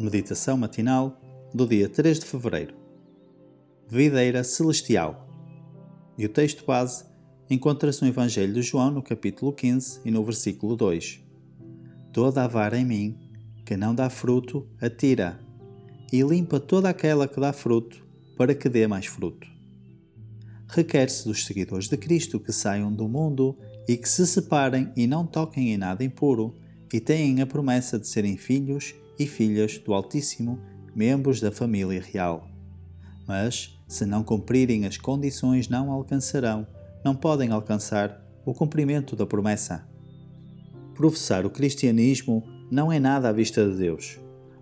Meditação matinal do dia 3 de fevereiro. Videira Celestial. E o texto base encontra-se no Evangelho de João, no capítulo 15 e no versículo 2. Toda a vara em mim que não dá fruto, atira, e limpa toda aquela que dá fruto, para que dê mais fruto. Requer-se dos seguidores de Cristo que saiam do mundo e que se separem e não toquem em nada impuro, e tenham a promessa de serem filhos e filhas do Altíssimo, membros da família real. Mas, se não cumprirem as condições, não alcançarão, não podem alcançar o cumprimento da promessa. Professar o cristianismo não é nada à vista de Deus,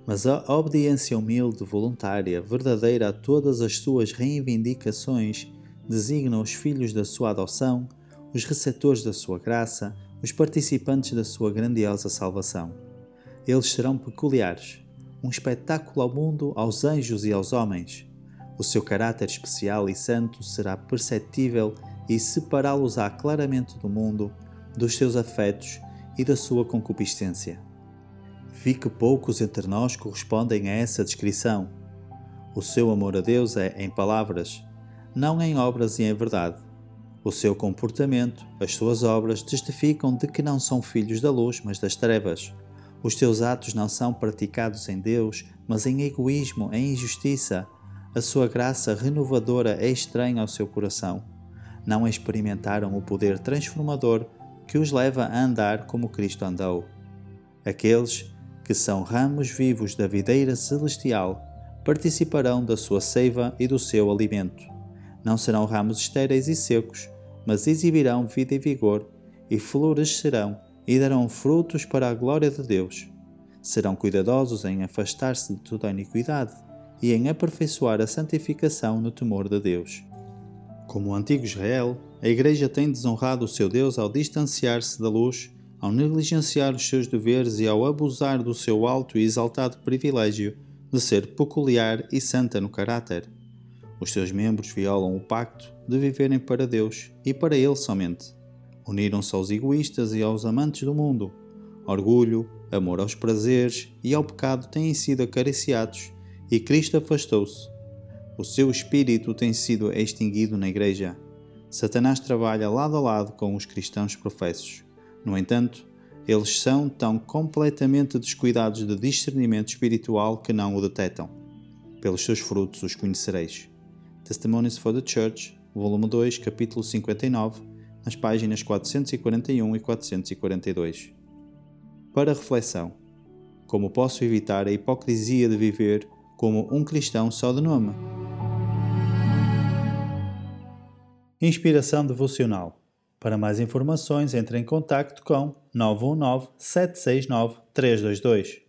mas a obediência humilde, voluntária, verdadeira a todas as suas reivindicações designa os filhos da sua adoção, os receptores da sua graça, os participantes da sua grandiosa salvação eles serão peculiares, um espetáculo ao mundo, aos anjos e aos homens. O seu caráter especial e santo será perceptível e separá-los-á claramente do mundo, dos seus afetos e da sua concupiscência. Vi que poucos entre nós correspondem a essa descrição. O seu amor a Deus é em palavras, não em obras e em verdade. O seu comportamento, as suas obras testificam de que não são filhos da luz, mas das trevas. Os teus atos não são praticados em Deus, mas em egoísmo, em injustiça. A sua graça renovadora é estranha ao seu coração. Não experimentaram o poder transformador que os leva a andar como Cristo andou. Aqueles que são ramos vivos da videira celestial participarão da sua seiva e do seu alimento. Não serão ramos estéreis e secos, mas exibirão vida e vigor e florescerão e darão frutos para a glória de Deus. Serão cuidadosos em afastar-se de toda a iniquidade e em aperfeiçoar a santificação no temor de Deus. Como o antigo Israel, a Igreja tem desonrado o seu Deus ao distanciar-se da luz, ao negligenciar os seus deveres e ao abusar do seu alto e exaltado privilégio de ser peculiar e santa no caráter. Os seus membros violam o pacto de viverem para Deus e para Ele somente. Uniram-se aos egoístas e aos amantes do mundo. Orgulho, amor aos prazeres e ao pecado têm sido acariciados e Cristo afastou-se. O seu espírito tem sido extinguido na Igreja. Satanás trabalha lado a lado com os cristãos professos. No entanto, eles são tão completamente descuidados de discernimento espiritual que não o detectam. Pelos seus frutos os conhecereis. Testimonies for the Church, volume 2, capítulo 59 nas páginas 441 e 442. Para reflexão: Como posso evitar a hipocrisia de viver como um cristão só de nome? Inspiração devocional. Para mais informações, entre em contato com 919 769 322.